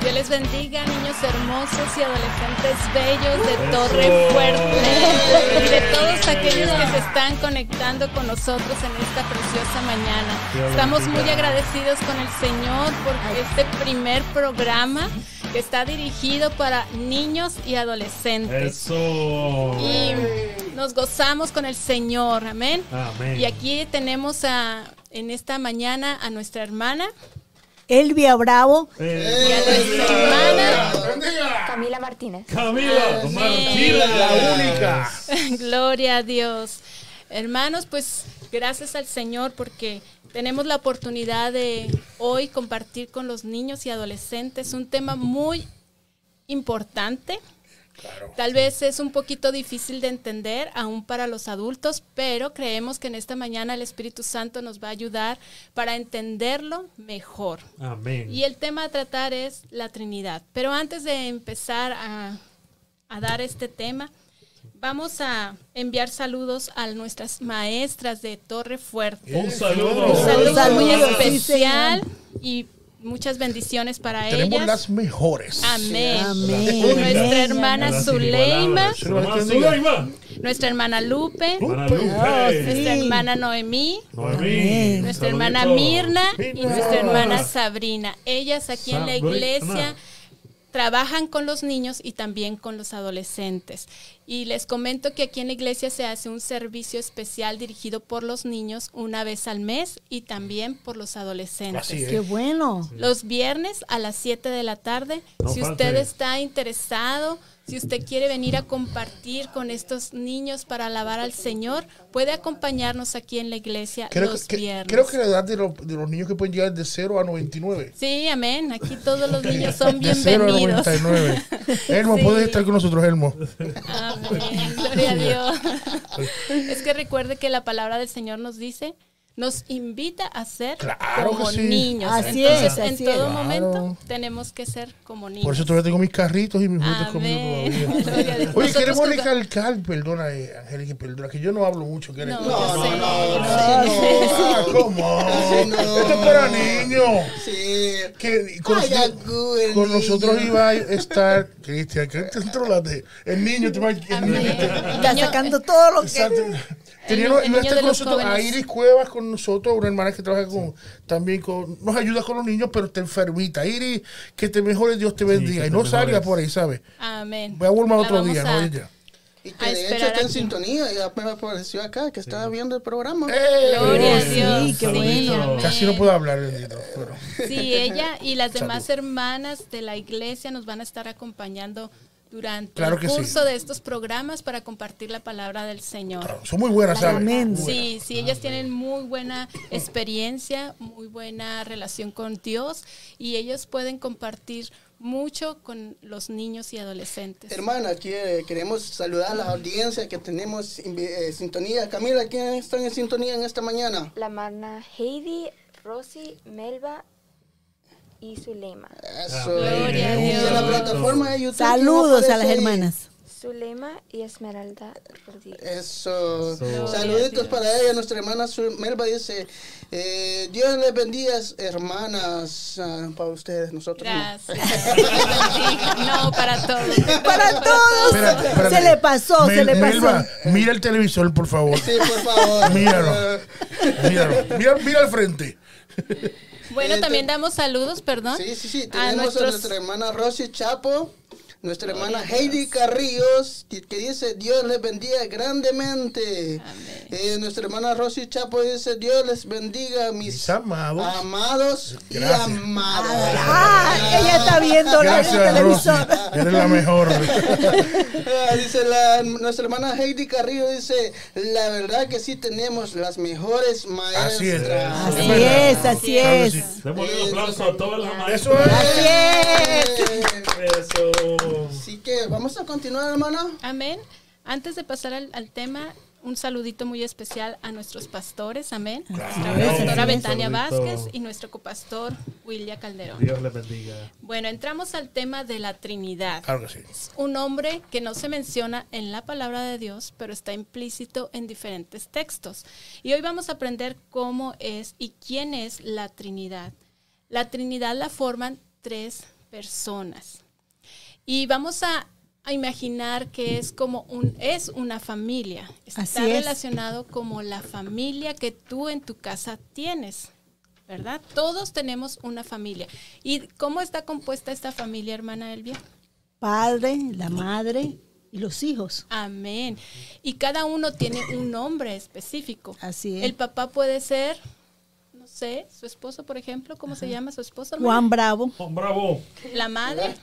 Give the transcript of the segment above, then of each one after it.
Dios les bendiga, niños hermosos y adolescentes bellos de Torre Fuerte. Y de todos aquellos que se están conectando con nosotros en esta preciosa mañana. Estamos muy agradecidos con el Señor por este primer programa que está dirigido para niños y adolescentes. Eso. Y nos gozamos con el Señor, amén. Amén. Y aquí tenemos a, en esta mañana a nuestra hermana Elvia Bravo. Eh, y a nuestra hermana Camila Martínez. Camila Martínez. La única. Gloria a Dios. Hermanos, pues gracias al Señor porque tenemos la oportunidad de hoy compartir con los niños y adolescentes un tema muy importante. Tal vez es un poquito difícil de entender aún para los adultos, pero creemos que en esta mañana el Espíritu Santo nos va a ayudar para entenderlo mejor. Amén. Y el tema a tratar es la Trinidad. Pero antes de empezar a, a dar este tema, vamos a enviar saludos a nuestras maestras de Torre Fuerte. Un saludo. Un saludo muy sí, especial y muchas bendiciones para Tenemos ellas. las mejores. Amén. Amén. Nuestra hermana Zuleima, nuestra hermana Lupe, Hermana Sí. Lupe. nuestra hermana Noemí, Noemí. nuestra Saludito. hermana Mirna y nuestra hermana Sabrina. Ellas aquí en la iglesia trabajan con los niños y también con los adolescentes. Y les comento que aquí en la iglesia se hace un servicio especial dirigido por los niños una vez al mes y también por los adolescentes. Así es. Qué bueno. Los viernes a las 7 de la tarde. No si falte. usted está interesado, si usted quiere venir a compartir con estos niños para alabar al Señor, puede acompañarnos aquí en la iglesia Creo los que, viernes. creo que la edad de, los- de los niños que pueden llegar de 0 a 99. Sí, amén. Aquí todos los niños son De 0 a bienvenidos. 99. Elmo, Sí. puedes estar con nosotros, Elmo. Amén. Gloria a Dios. Es que recuerde que la palabra del Señor nos dice, nos invita a ser Claro como sí. niños. Así Entonces, es, en así todo es. momento Claro. tenemos que ser como niños. Por eso todavía tengo mis carritos y mis juguetes conmigo a todavía. Dios. Oye, Nosotros queremos recalcar, perdona, eh, Angélica, perdona, que yo no hablo mucho. que eres- No, yo sé, yo Ah, sé. ¿cómo? No. Esto es para niños. Sí. Que con, Ay, nosotros- con iba a estar, Cristian, que te entrolaste. El niño, te niño te- Está sacando todo lo que. Exacto. el niño estar de con nosotros a jóvenes. Iris Cuevas con nosotros, una hermana que trabaja con también con, nos ayuda con los niños, pero está enfermita. Iris, que te mejore, Dios te bendiga. que y te no salga mejores. por ahí, ¿sabes? Amén. Voy a La otro día, a- no ella. Y que a de hecho está en sintonía. Me apareció acá que estaba viendo el programa. ¡Eh! Gloria a Sí, Dios. qué Sí, bueno. amén. Casi no puedo hablar, bendito. Pero, Sí, ella y las demás hermanas de la iglesia nos van a estar acompañando durante Claro el que sí. curso de estos programas para compartir la palabra del Señor. son muy buenas, ¿sabes? Amén. Sí, sí, ellas tienen muy buena experiencia, muy buena relación con Dios y ellos pueden compartir mucho con los niños y adolescentes. Hermana, aquí eh, queremos saludar a la audiencia que tenemos en eh, sintonía. Camila, ¿quién está en sintonía en esta mañana? La hermana Heidi, Rosy, Melba y Zulema. Eso. Gloria a la Dios. plataforma de YouTube. Saludos ¿quién a las hermanas. Zulema y Esmeralda Rodríguez. Eso. Saluditos para ella. Nuestra hermana Melba dice: eh, Dios les bendiga, hermanas. ah, para ustedes, nosotros. no. Gracias. no, para todos. Para todos. Espérate, espérate. Se le pasó, se le pasó. Melba, mira el televisor, por favor. Sí, por favor. Míralo. Míralo. Mira, mira al frente. Bueno, Este- también damos saludos, perdón. Sí, sí, sí. Tenemos a, nuestros nuestra hermana Rosy Chapo, nuestra hermana Heidi Carrillos, que, que dice Dios les bendiga grandemente. Eh, nuestra hermana Rosy Chapo dice Dios les bendiga mis, Mis amados. amados y amadas. Ah, ella está viendo la- televisor. Eres la mejor. Ah, dice la, nuestra hermana Heidi Carrillo dice la verdad que sí tenemos las mejores maestras. Así es. Así es, así es. sí. Démosle un aplauso a todas las Eso maestras. es. Así es. Eso. Así que vamos a continuar, hermana. Amén. Antes de pasar al, al tema, un saludito muy especial a nuestra pastores, amén. Nuestra pastora Betania. Vázquez y nuestro copastor William Calderón. Dios le bendiga. Bueno, entramos al tema de la Trinidad. Claro que sí. Es un nombre que no se menciona en la palabra de Dios, pero está implícito en diferentes textos. Y hoy vamos a aprender cómo es y quién es la Trinidad. La Trinidad la forman tres personas. Y vamos a, a imaginar que es como un es una familia. Está Así es. relacionado como la familia que tú en tu casa tienes. ¿Verdad? Todos tenemos una familia. ¿Y cómo está compuesta esta familia, hermana Elvia? Padre, la madre y los hijos. Amén. Y cada uno tiene un nombre específico. Así es. El papá puede ser, no sé, su esposo, por ejemplo, ¿cómo se llama su esposo? hermana? Juan Bravo, Oh, bravo. La madre,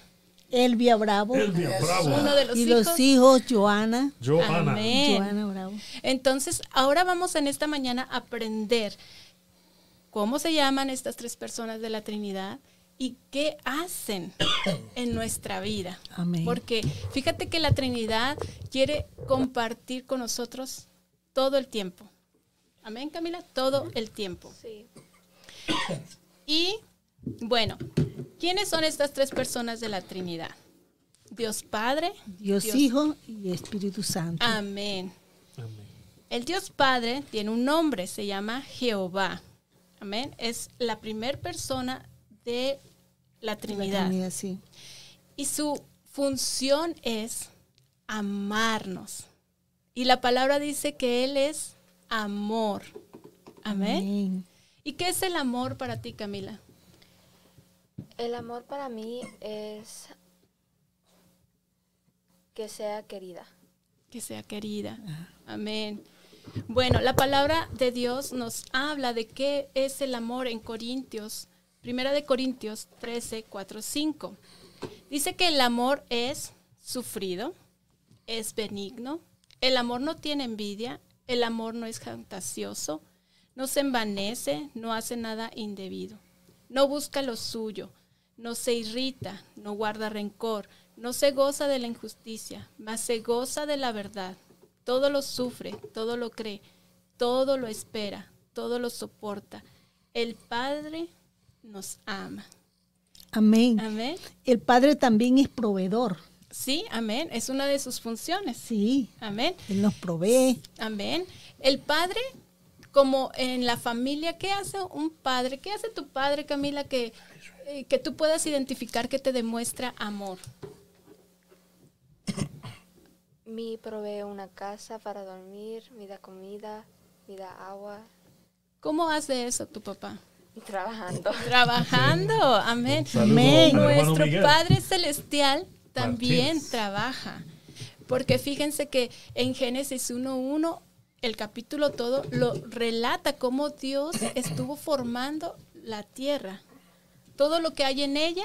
Elvia Bravo Elvia, bravo. uno de los y hijos. los hijos Joana. Johanna. Amén. Joana Bravo. Entonces, ahora vamos en esta mañana a aprender cómo se llaman estas tres personas de la Trinidad y qué hacen en nuestra vida. Amén. Porque fíjate que la Trinidad quiere compartir con nosotros todo el tiempo. Amén, Camila, todo el tiempo. Sí. Y bueno, ¿quiénes son estas tres personas de la Trinidad? Dios Padre, Dios, Hijo y Espíritu Santo. Amén. Amén. El Dios Padre tiene un nombre, se llama Jehová. Amén. Es la primer persona de la La Trinidad. Trinidad, sí. Y su función es amarnos. Y la palabra dice que Él es amor. Amén. Amén. ¿Y qué es el amor para ti, Camila? El amor para mí es que sea querida. que sea querida. Amén. Bueno, la palabra de Dios nos habla de qué es el amor en Corintios, Primera de Corintios 13, 4, 5. Dice que el amor es sufrido, es benigno, el amor no tiene envidia, el amor no es fantasioso, no se envanece, no hace nada indebido, no busca lo suyo, no se irrita, no guarda rencor, no se goza de la injusticia, mas se goza de la verdad. Todo lo sufre, todo lo cree, todo lo espera, todo lo soporta. El Padre nos ama. Amén. Amén. El Padre también es proveedor. Sí, amén. Es una de sus funciones. Sí. Amén. Él nos provee. Amén. El padre, como en la familia, ¿qué hace un padre? ¿Qué hace tu padre, Camila, que, eh, que tú puedas identificar que te demuestra amor? Me provee una casa para dormir, me da comida, me da agua, ¿Cómo hace eso tu papá? trabajando. Trabajando, amén. Amén. Nuestro. Padre Celestial también Martínez. trabaja. Porque fíjense que en Génesis 1.1, el capítulo todo lo relata cómo Dios estuvo formando la tierra. Todo lo que hay en ella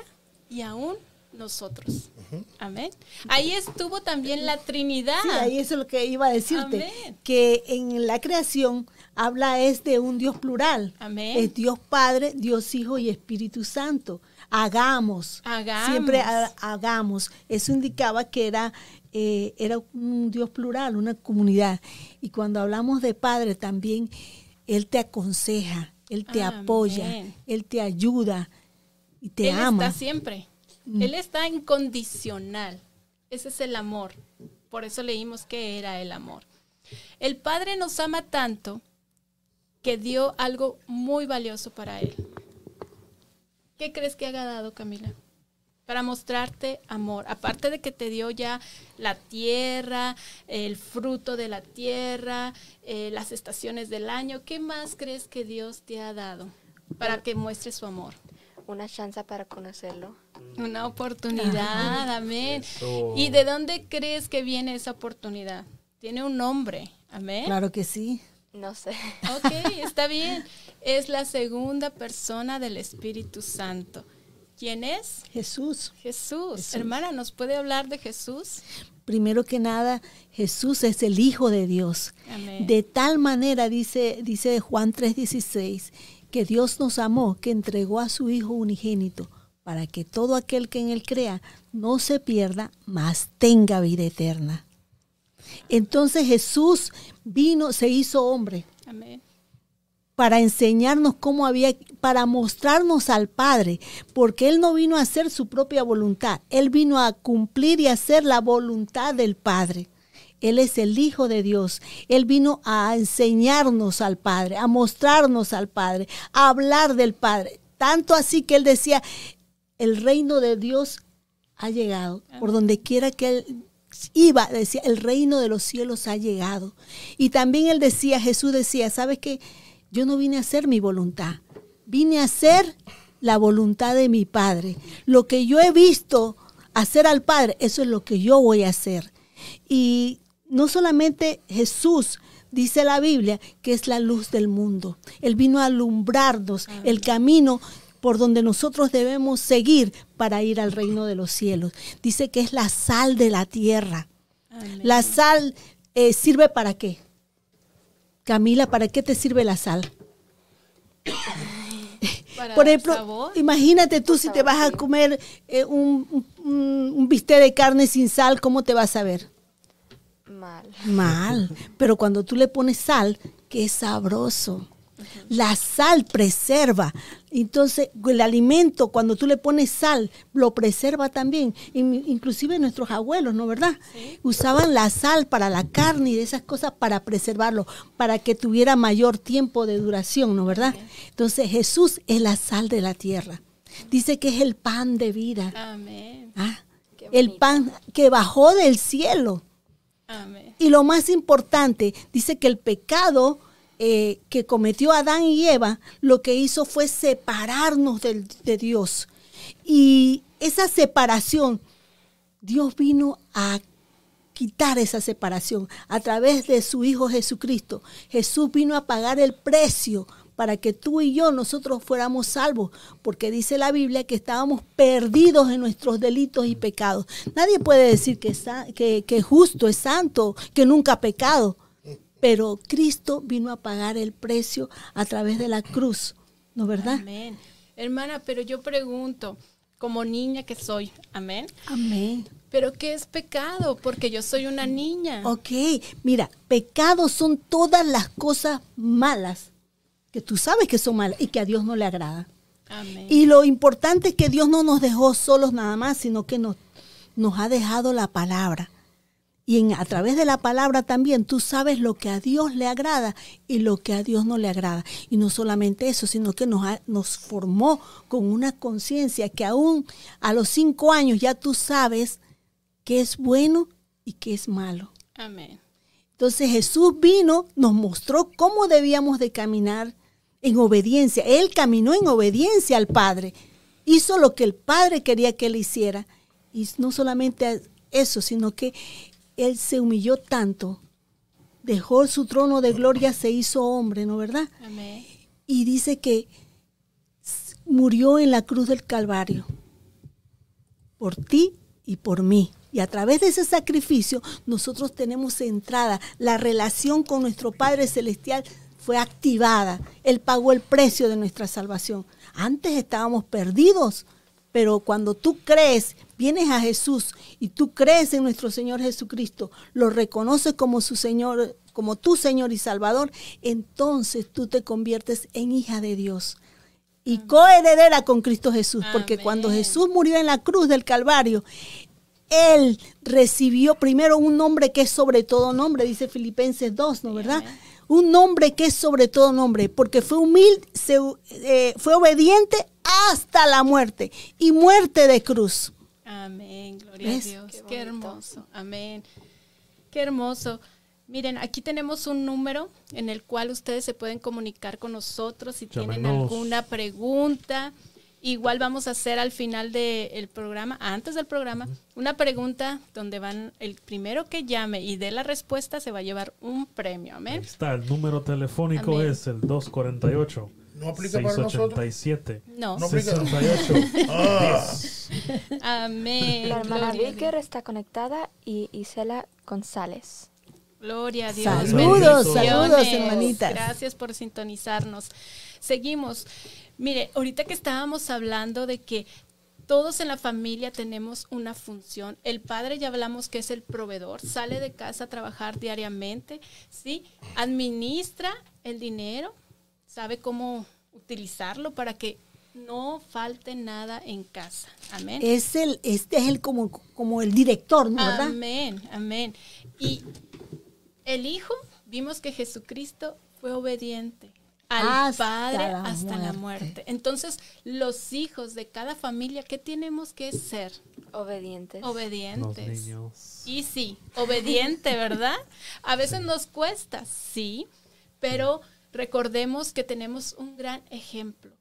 y aún nosotros. Amén. Ahí estuvo también la Trinidad. Sí, ahí eso es lo que iba a decirte. Amén. Que en la creación habla es de un Dios plural. Amén. Es Dios Padre, Dios Hijo y Espíritu Santo. Hagamos. Hagamos. Siempre ha- hagamos. Eso indicaba que era, eh, era un Dios plural, una comunidad. Y cuando hablamos de Padre también, Él te aconseja, Él te Amén. apoya, Él te ayuda y te Él ama. Mm. está siempre. Él está incondicional. Ese es el amor. Por eso leímos que era el amor. El Padre nos ama tanto que dio algo muy valioso para Él. ¿Qué crees que haga dado, Camila? Para mostrarte amor. Aparte de que te dio ya la tierra, el fruto de la tierra, eh, las estaciones del año, ¿qué más crees que Dios te ha dado para que muestres su amor? Una chance para conocerlo. Una oportunidad, amén. Eso. ¿Y de dónde crees que viene esa oportunidad? Tiene un nombre, amén. Claro que sí. No sé. Ok, está bien. Es la segunda persona del Espíritu Santo. ¿Quién es? Jesús. Jesús. Jesús. Hermana, ¿nos puede hablar de Jesús? Primero que nada, Jesús es el Hijo de Dios. Amén. De tal manera, dice, dice Juan 3:16, que Dios nos amó, que entregó a su Hijo unigénito, para que todo aquel que en Él crea no se pierda, mas tenga vida eterna. Entonces Jesús vino, se hizo hombre, Amén. para enseñarnos cómo había, para mostrarnos al Padre, porque Él no vino a hacer su propia voluntad, Él vino a cumplir y hacer la voluntad del Padre. Él es el Hijo de Dios. Él vino a enseñarnos al Padre, a mostrarnos al Padre, a hablar del Padre. Tanto así que Él decía, el reino de Dios ha llegado. Por donde quiera que Él iba, decía, el reino de los cielos ha llegado. Y también Él decía, Jesús decía, ¿sabes qué? Yo no vine a hacer mi voluntad, vine a hacer la voluntad de mi Padre. Lo que yo he visto hacer al Padre, eso es lo que yo voy a hacer. Y no solamente Jesús, dice la Biblia, que es la luz del mundo. Él vino a alumbrarnos el camino por donde nosotros debemos seguir para ir al reino de los cielos. Dice que es la sal de la tierra. La sal eh, sirve para qué? Camila, ¿para qué te sirve la sal? Para Por ejemplo, sabor. imagínate tú si te vas a comer eh, un, un, un bistec de carne sin sal, ¿cómo te vas a ver? Mal. Mal. Pero cuando tú le pones sal, que es sabroso. La sal preserva. Entonces, el alimento, cuando tú le pones sal, lo preserva también. In- Inclusive nuestros abuelos, ¿no verdad? Usaban la sal para la carne y de esas cosas para preservarlo, para que tuviera mayor tiempo de duración, ¿no verdad? Entonces, Jesús es la sal de la tierra. Dice que es el pan de vida. Amén. Ah, El pan que bajó del cielo. Y lo más importante, dice que el pecado eh, que cometió Adán y Eva, lo que hizo fue separarnos de Dios. Y esa separación, Dios vino a quitar esa separación a través de su Hijo Jesucristo. Jesús vino a pagar el precio para que tú y yo, nosotros fuéramos salvos, porque dice la Biblia que estábamos perdidos en nuestros delitos y pecados. Nadie puede decir que, sa- que, que justo, es santo, que nunca ha pecado, pero Cristo vino a pagar el precio a través de la cruz, ¿no verdad? Amén. Hermana, pero yo pregunto, como niña que soy, amén. Amén. ¿Pero qué es pecado? Porque yo soy una niña. Ok, mira, pecados son todas las cosas malas que tú sabes que son malas y que a Dios no le agrada. Amén. Y lo importante es que Dios no nos dejó solos nada más, sino que nos, nos ha dejado la palabra. Y en, a través de la palabra también tú sabes lo que a Dios le agrada y lo que a Dios no le agrada. Y no solamente eso, sino que nos, nos formó con una conciencia que aún a los cinco años ya tú sabes qué es bueno y qué es malo. Amén. Entonces Jesús vino, nos mostró cómo debíamos de caminar en obediencia. Él caminó en obediencia al Padre. Hizo lo que el Padre quería que él hiciera. Y no solamente eso, sino que él se humilló tanto. Dejó su trono de gloria, se hizo hombre, ¿no verdad? Amén. Y dice que murió en la cruz del Calvario por ti y por mí. Y a través de ese sacrificio nosotros tenemos entrada. La relación con nuestro Padre Celestial fue activada. Él pagó el precio de nuestra salvación. Antes estábamos perdidos, pero cuando tú crees, vienes a Jesús y tú crees en nuestro Señor Jesucristo, lo reconoces como su Señor, como tu Señor y Salvador, entonces tú te conviertes en hija de Dios y coheredera con Cristo Jesús, porque Amén. cuando Jesús murió en la cruz del Calvario, él recibió primero un nombre que es sobre todo nombre, dice Filipenses 2, ¿no verdad? Un nombre que es sobre todo nombre, porque fue humilde, se- eh, fue obediente hasta la muerte y muerte de cruz. Amén, gloria ¿Ves? a Dios. Qué hermoso. Amén. Qué hermoso. Miren, aquí tenemos un número en el cual ustedes se pueden comunicar con nosotros si tienen alguna pregunta. Igual vamos a hacer al final del programa, antes del programa, una pregunta donde van el primero que llame y dé la respuesta se va a llevar un premio. Ahí Amén. está, el número telefónico Amén. es el 248 ¿No aplica para nosotros? 687 No. No aplica. 68 Ah. 10. Amén. La hermana Vicker está conectada y Isela González. Gloria a Dios. Saludos, saludos, hermanitas. Gracias por sintonizarnos. Seguimos. Mire, ahorita que estábamos hablando de que todos en la familia tenemos una función. El padre ya hablamos que es el proveedor, sale de casa a trabajar diariamente, ¿sí? Administra el dinero, sabe cómo utilizarlo para que no falte nada en casa. Amén. Es el, este es el como, como el director, ¿no? ¿verdad? Amén, amén. Y el Hijo, vimos que Jesucristo fue obediente al Hasta Padre la hasta la muerte. Entonces, los hijos de cada familia, ¿qué tenemos que ser? Obedientes. Los Obedientes. niños. Y sí, obediente, ¿verdad? A veces nos cuesta, sí, pero recordemos que tenemos un gran ejemplo.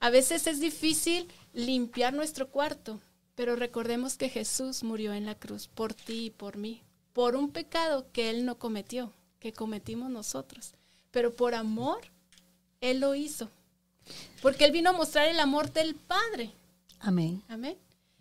A veces es difícil limpiar nuestro cuarto, pero recordemos que Jesús murió en la cruz por ti y por mí, por un pecado que Él no cometió, que cometimos nosotros, pero por amor Él lo hizo, porque Él vino a mostrar el amor del Padre. Amén. Amén.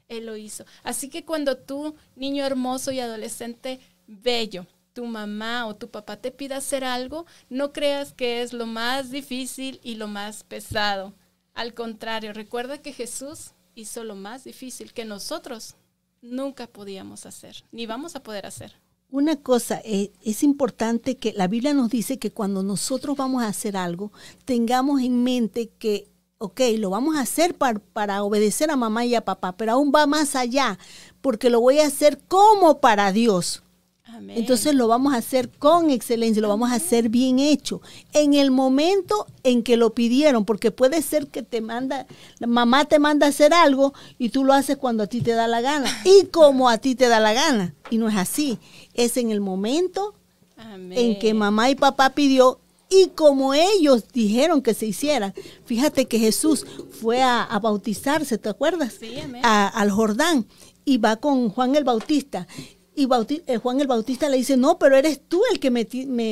Él lo hizo. Así que cuando tú, niño hermoso y adolescente bello, tu mamá o tu papá te pida hacer algo, no creas que es lo más difícil y lo más pesado. Al contrario, recuerda que Jesús hizo lo más difícil que nosotros nunca podíamos hacer, ni vamos a poder hacer. Una cosa, eh, es importante que la Biblia nos dice que cuando nosotros vamos a hacer algo, tengamos en mente que, ok, lo vamos a hacer para, para obedecer a mamá y a papá, pero aún va más allá, porque lo voy a hacer como para Dios. Amén. Entonces lo vamos a hacer con excelencia, lo vamos a hacer bien hecho. En el momento en que lo pidieron, porque puede ser que te manda, la mamá te manda a hacer algo y tú lo haces cuando a ti te da la gana y como a ti te da la gana. Y no es así. Es en el momento Amén. en que mamá y papá pidió y como ellos dijeron que se hiciera. Fíjate que Jesús fue a, a bautizarse, ¿te acuerdas? Sí, amén. A- al Jordán y va con Juan el Bautista. Y Bauti- eh, Juan el Bautista le dice, no, pero eres tú el que me-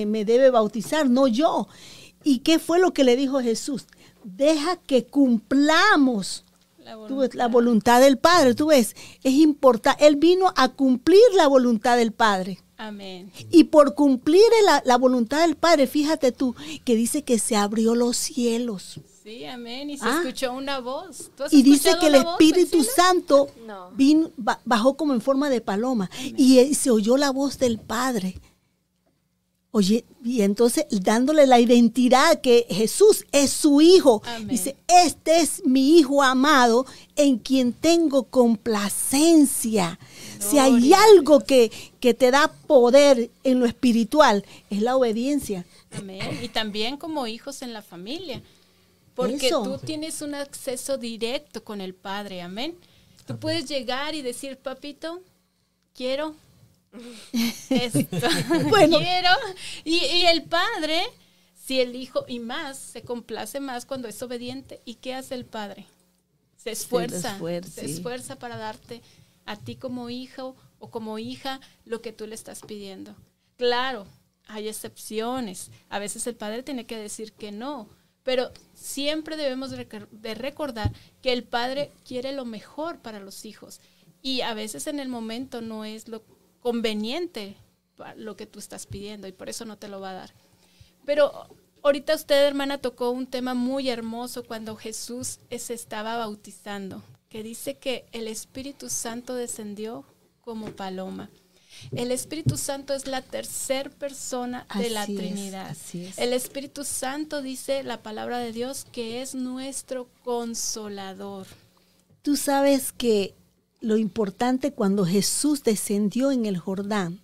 me debe bautizar, no yo. ¿Y qué fue lo que le dijo Jesús? Deja que cumplamos La Tú ves, la voluntad. voluntad del Padre, tú ves, es importante. Él vino a cumplir la voluntad del Padre. Amén. Y por cumplir la, la voluntad del Padre, fíjate tú, que dice que se abrió los cielos. Sí, amén. Y se Ah. escuchó una voz. ¿Tú has Y dice que el voz, Espíritu? Santo No. vino, ba- bajó como en forma de paloma y, se oyó la voz del Padre. Oye, y entonces dándole la identidad que Jesús es su hijo. Amén. Dice, este es mi hijo amado en quien tengo complacencia. Si hay algo que, que te da poder en lo espiritual, es la obediencia. Amén. Y también como hijos en la familia. Porque Eso. tú tienes un acceso directo con el Padre. Amén. Tú puedes llegar y decir, papito, quiero esto. Bueno. quiero. Y, y el Padre, si el Hijo, y más, se complace más cuando es obediente. ¿Y qué hace el Padre? Se esfuerza. se esfuerza para darte a ti como hijo o como hija lo que tú le estás pidiendo. Claro, hay excepciones. A veces el padre tiene que decir que no, pero siempre debemos de recordar que el padre quiere lo mejor para los hijos y a veces en el momento no es lo conveniente lo que tú estás pidiendo y por eso no te lo va a dar. Pero ahorita usted, hermana, tocó un tema muy hermoso cuando Jesús se estaba bautizando, que dice que el Espíritu Santo descendió como paloma. El Espíritu Santo es la tercer persona de la es, Trinidad. así es. El Espíritu Santo dice la palabra de Dios que es nuestro consolador. Tú sabes que lo importante cuando Jesús descendió en el Jordán,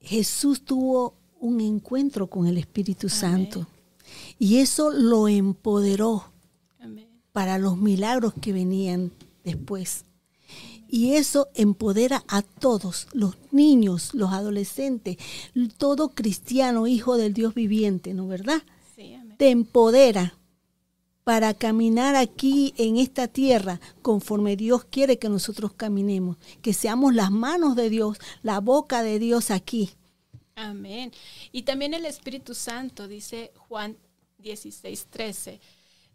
Jesús tuvo un encuentro con el Espíritu Santo y eso lo empoderó Amén. para los milagros que venían después. Y eso empodera a todos, los niños, los adolescentes, todo cristiano, hijo del Dios viviente, ¿no verdad? Sí, amén. te empodera para caminar aquí en esta tierra conforme Dios quiere que nosotros caminemos, que seamos las manos de Dios, la boca de Dios aquí. Amén. Y también el Espíritu Santo, dice Juan 16, 13,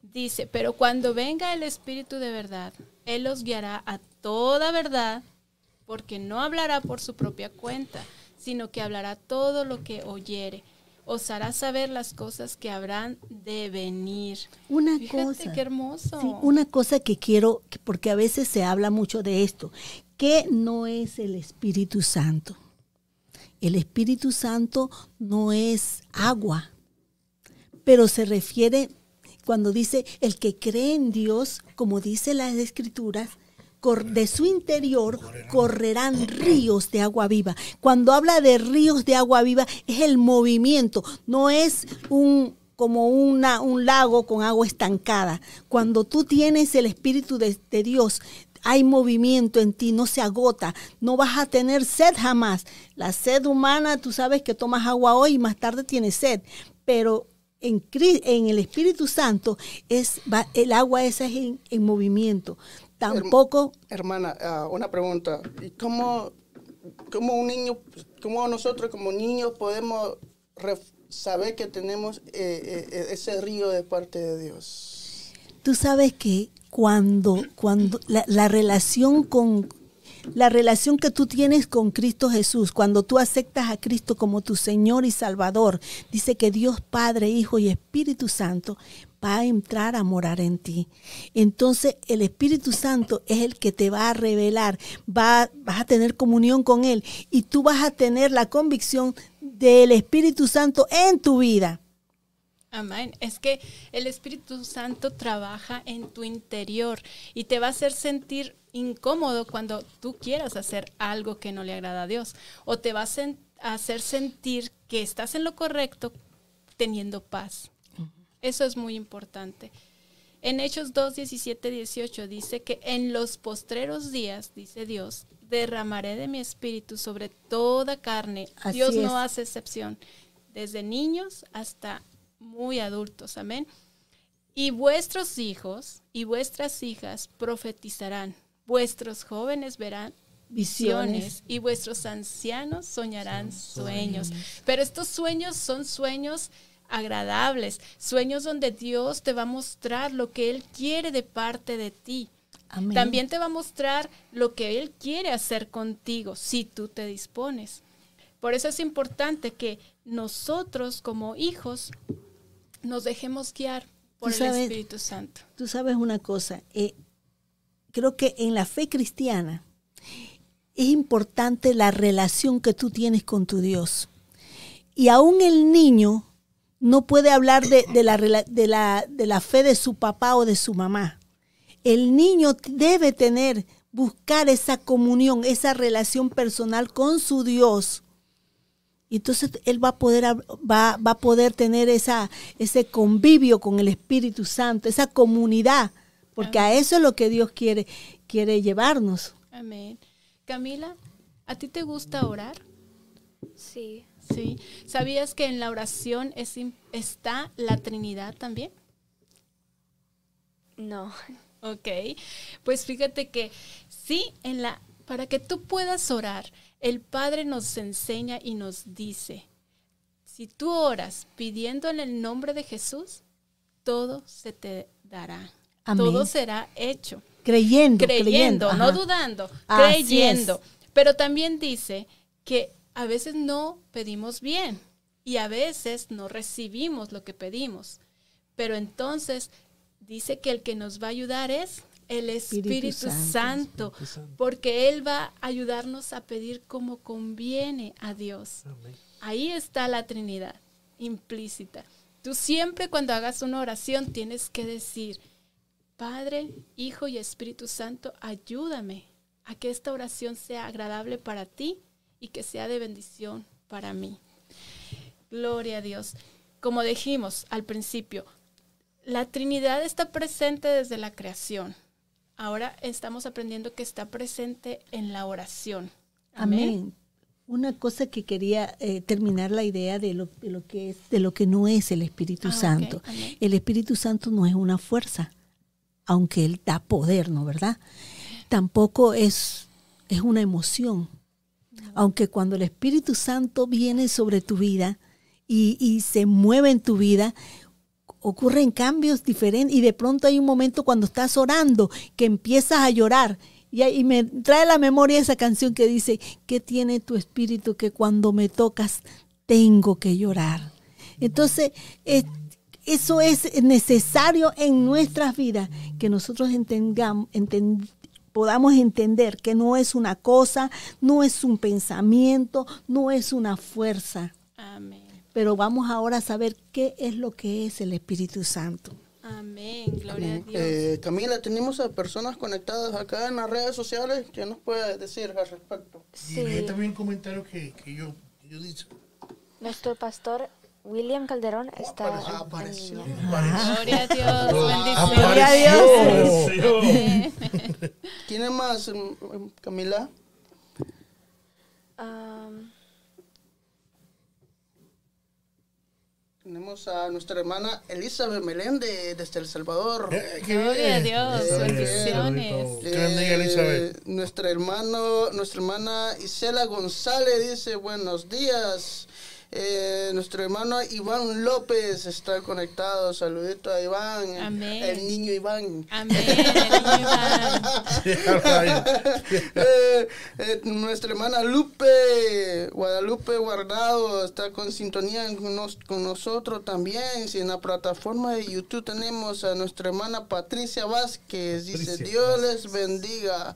dice, pero cuando venga el Espíritu de verdad, Él los guiará a toda verdad, porque no hablará por su propia cuenta, sino que hablará todo lo que oyere. Os hará saber las cosas que habrán de venir. Una Fíjate cosa, qué hermoso. sí, una cosa que quiero, que- porque a veces se habla mucho de esto, que no es el Espíritu Santo. El Espíritu Santo no es agua, pero se refiere cuando dice el que cree en Dios, como dice las escrituras, de su interior correrán ríos de agua viva. Cuando habla de ríos de agua viva es el movimiento, no es un como una, un lago con agua estancada. Cuando tú tienes el Espíritu de, Dios, hay movimiento en ti, no se agota, no vas a tener sed jamás. La sed humana, tú sabes que tomas agua hoy y más tarde tienes sed, pero en, en el Espíritu Santo es el agua esa es en movimiento. Tampoco Hermana, ah, una pregunta. ¿Y cómo, cómo un niño, cómo nosotros como niños podemos saber que tenemos eh, eh, ese río de parte de Dios? Tú sabes que cuando, cuando la, la relación con la relación que tú tienes con Cristo Jesús, cuando tú aceptas a Cristo como tu Señor y Salvador, dice que Dios Padre, Hijo y Espíritu Santo va a entrar a morar en ti. Entonces el Espíritu Santo es el que te va a revelar, va, vas a tener comunión con Él y tú vas a tener la convicción del Espíritu Santo en tu vida. Amén. Es que el Espíritu Santo trabaja en tu interior y te va a hacer sentir incómodo cuando tú quieras hacer algo que no le agrada a Dios. O te va a, hacer sentir que estás en lo correcto teniendo paz. Eso es muy importante. En Hechos 2, 17, 18 dice que en los postreros días, dice Dios, derramaré de mi espíritu sobre toda carne. Así Dios es. no hace excepción, desde niños hasta muy adultos. Amén. Y vuestros hijos y vuestras hijas profetizarán. Vuestros jóvenes verán Visiones. visiones y vuestros ancianos soñarán sueños. Pero estos sueños son sueños agradables, sueños donde Dios te va a mostrar lo que Él quiere de parte de ti. Amén. También te va a mostrar lo que Él quiere hacer contigo si tú te dispones. Por eso es importante que nosotros como hijos nos dejemos guiar por Tú el sabes- Espíritu Santo. Tú sabes una cosa, eh, creo que en la fe cristiana es importante la relación que tú tienes con tu Dios. Y aún el niño no puede hablar de, de la, rela- de, la, de la fe de su papá o de su mamá. El niño debe tener, buscar esa comunión, esa relación personal con su Dios. Y entonces él va a poder, va, va a poder tener esa, ese convivio con el Espíritu Santo, esa comunidad, porque a eso es lo que Dios quiere, quiere llevarnos. Amén. Camila, ¿a ti te gusta orar? Sí, Sí. ¿Sabías que en la oración es está la Trinidad también? no. Ok. Pues fíjate que sí, en la, para que tú puedas orar, el Padre nos enseña y nos dice, si tú oras pidiendo en el nombre de Jesús, todo se te dará. Amén. Todo será hecho. Creyendo, creyendo, no dudando, Así creyendo. es. Pero también dice que a veces no pedimos bien y a veces no recibimos lo que pedimos. Pero entonces dice que el que nos va a ayudar es el Espíritu Espíritu, Santo. Santo, Espíritu Santo. porque Él va a ayudarnos a pedir como conviene a Dios. Amén. Ahí está la Trinidad implícita. Tú siempre cuando hagas una oración tienes que decir, Padre, Hijo y Espíritu Santo, ayúdame a que esta oración sea agradable para ti y que sea de bendición para mí. Gloria a Dios. Como dijimos al principio, la Trinidad está presente desde la creación. Ahora estamos aprendiendo que está presente en la oración. Amén. Una cosa que quería eh, terminar la idea de lo, de lo que es, de lo que no es el Espíritu Ah. Santo. El Espíritu Santo no es una fuerza, aunque Él da poder, ¿no verdad? Tampoco es, es una emoción. Aunque cuando el Espíritu Santo viene sobre tu vida y, se mueve en tu vida, ocurren cambios diferentes y de pronto hay un momento cuando estás orando que empiezas a llorar y, me trae a la memoria esa canción que dice, ¿qué tiene tu espíritu que cuando me tocas tengo que llorar? Entonces, eso es necesario en nuestras vidas, que nosotros entendamos, enten- podamos entender que no es una cosa, no es un pensamiento, no es una fuerza. Amén. pero vamos ahora a saber qué es lo que es el Espíritu Santo. Amén, gloria a Dios. Eh, Camila, tenemos a personas conectadas acá en las redes sociales. ¿Qué nos puede decir al respecto? Y Sí, también un comentario que, que yo, yo dice. nuestro pastor William Calderón está Apareció, en- en apareció. Gloria a Dios, bendiciones. Apareció. ¿Tiene más, mm, mm, Camila? Am, Tenemos a nuestra hermana Elizabeth Meléndez desde El Salvador. Eh, Gloria a. Dios, Eh, bendiciones. Bendiga, Elizabeth. Nuestra hermano, nuestra hermana Isela González dice buenos días. Eh, nuestro hermano Iván López está conectado. Saludito a Iván. Amén. El niño Iván. Amén. el niño Iván. Eh, eh, nuestra hermana Lupe, Guadalupe Guardado, está con sintonía con, nos- con nosotros también. Si en la plataforma de YouTube tenemos a nuestra hermana Patricia Vázquez, dice Patricia Dios les bendiga.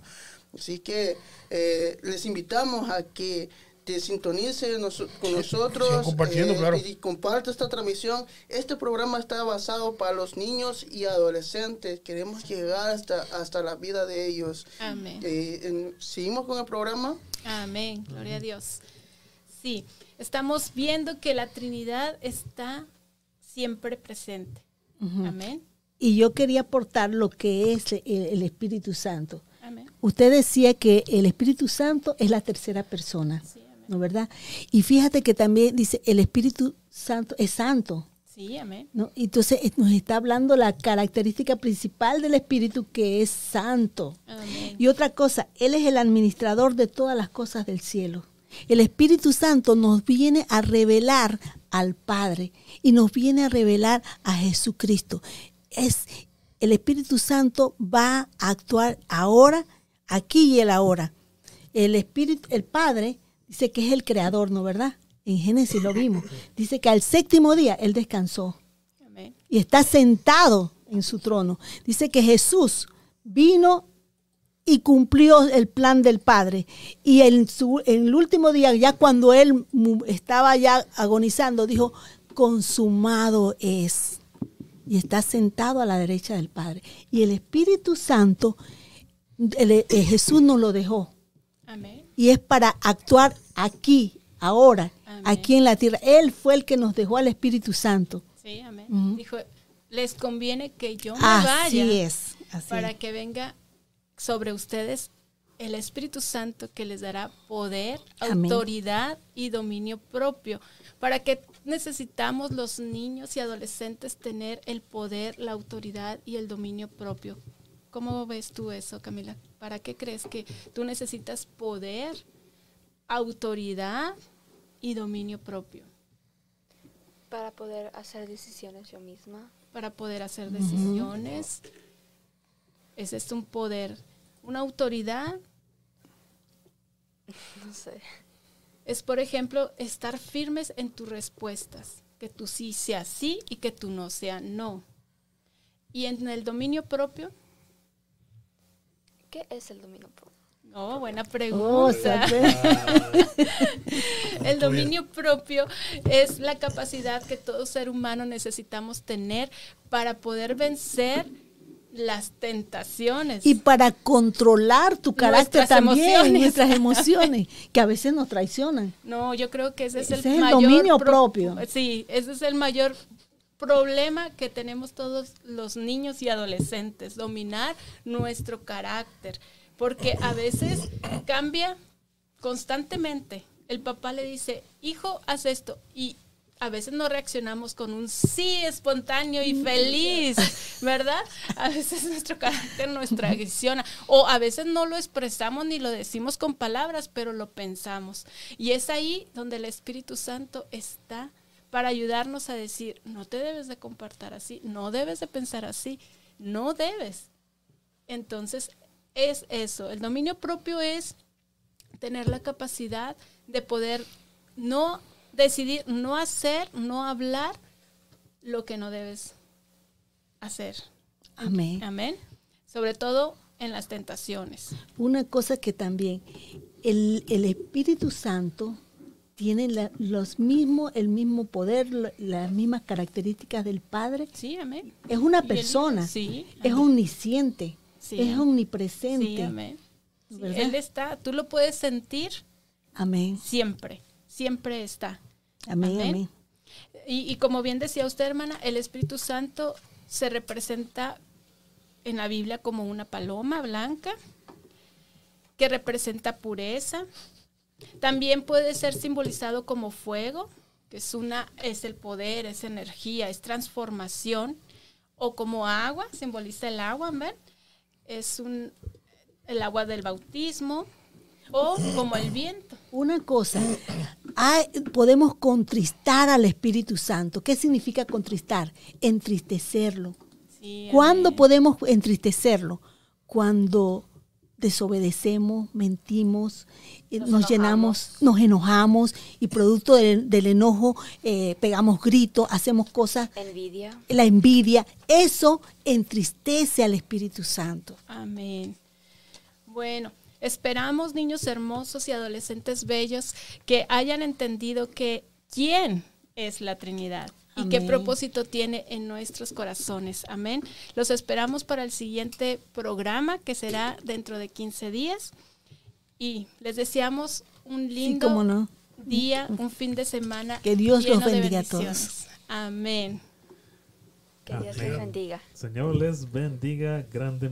Así que eh, les invitamos a que te sintonicen nos- con nosotros compartiendo, eh, claro. y comparte esta transmisión. Este programa está basado para los niños y adolescentes. Queremos llegar hasta, hasta la vida de ellos. Amén. Eh, en- seguimos con el programa. Amén, gloria a Dios. Sí, estamos viendo que la Trinidad está siempre presente. Amén. Y yo quería aportar lo que es el, el Espíritu Santo. Amén. Usted decía que el Espíritu Santo es la tercera persona, Sí. ¿No verdad? Y fíjate que también dice el Espíritu Santo es santo. Sí, amén. ¿no? Entonces eh, nos está hablando la característica principal del Espíritu que es santo. Amén. Y otra cosa, Él es el administrador de todas las cosas del cielo. El Espíritu Santo nos viene a revelar al Padre y nos viene a revelar a Jesucristo. Es el Espíritu Santo va a actuar ahora, aquí y el ahora. El Espíritu, el Padre dice que es el creador, ¿no verdad? En Génesis lo vimos. Dice que al séptimo día él descansó Amén. y está sentado en su trono. Dice que Jesús vino y cumplió el plan del Padre. Y en, su, en el último día, ya cuando él estaba ya agonizando, dijo, consumado es. Y está sentado a la derecha del Padre. Y el Espíritu Santo, el- eh, Jesús nos lo dejó. Amén. Y es para actuar aquí, ahora, Amén. aquí en la tierra. Él fue el que nos dejó al Espíritu Santo. Sí, amén. Dijo, les conviene que yo me Así vaya es. Así para es. que venga sobre ustedes el Espíritu Santo que les dará poder, Amén. autoridad y dominio propio. ¿Para qué necesitamos los niños y adolescentes tener el poder, la autoridad y el dominio propio? ¿Cómo ves tú eso, Camila? ¿Para qué crees que tú necesitas poder, autoridad y dominio propio? para poder hacer decisiones yo misma. para poder hacer decisiones. Ese es un poder. Una autoridad No sé. es, por ejemplo, estar firmes en tus respuestas. Que tu sí sea sí y que tu no sea no. Y en el dominio propio, ¿Qué es el dominio propio? oh, buena Oh, pregunta. El dominio propio es la capacidad que todo ser humano necesitamos tener para poder vencer las tentaciones. y para controlar tu carácter Nuestras también, emociones. nuestras emociones, que a veces nos traicionan. No, yo creo que ese es el Ese es el mayor dominio pro- propio. Sí, ese es el mayor problema que tenemos todos los niños y adolescentes, dominar nuestro carácter, porque a veces cambia constantemente. El papá le dice, hijo, haz esto, y a veces no reaccionamos con un sí espontáneo y feliz, ¿verdad? A veces nuestro carácter nos traiciona, o a veces no lo expresamos ni lo decimos con palabras, pero lo pensamos. Y es ahí donde el Espíritu Santo está para ayudarnos a decir, no te debes de comportar así, no debes de pensar así, no debes. Entonces, es eso, el dominio propio es tener la capacidad de poder no decidir, no hacer, no hablar lo que no debes hacer. Amén. Amén. Sobre todo en las tentaciones. Una cosa que también, el, el Espíritu Santo tiene la- los mismos, el mismo poder, la- las mismas características del Padre. Sí, amén. Es una persona, Sí. es omnisciente, Sí. es omnipresente. Sí, amén. Él está, tú lo puedes sentir Amén, siempre, siempre está. amén, Amén. amén. Y, y como bien decía usted, hermana, el Espíritu Santo se representa en la Biblia como una paloma blanca que representa pureza. También puede ser simbolizado como fuego, que es una es el poder, es energía, es transformación, o como agua, simboliza el agua, ¿ven? Es un el agua del bautismo o como el viento. Una cosa, hay- podemos contristar al Espíritu Santo. ¿Qué significa contristar? Entristecerlo. Sí, ¿Cuándo podemos entristecerlo? Cuando desobedecemos, mentimos, eh, nos, llenamos, nos enojamos y producto del, del enojo eh, pegamos gritos, hacemos cosas, Envidia. la envidia, eso entristece al Espíritu Santo. Amén. Bueno, esperamos niños hermosos y adolescentes bellos que hayan entendido que quién es la Trinidad y qué propósito tiene en nuestros corazones. Amén. Los esperamos para el siguiente programa que será dentro de 15 días y les deseamos un Sí, lindo cómo no. día, un fin de semana. Que Dios los lleno de bendiga a todos. bendiciones. Amén. Que Dios Amén. les bendiga. Señor les bendiga grandemente.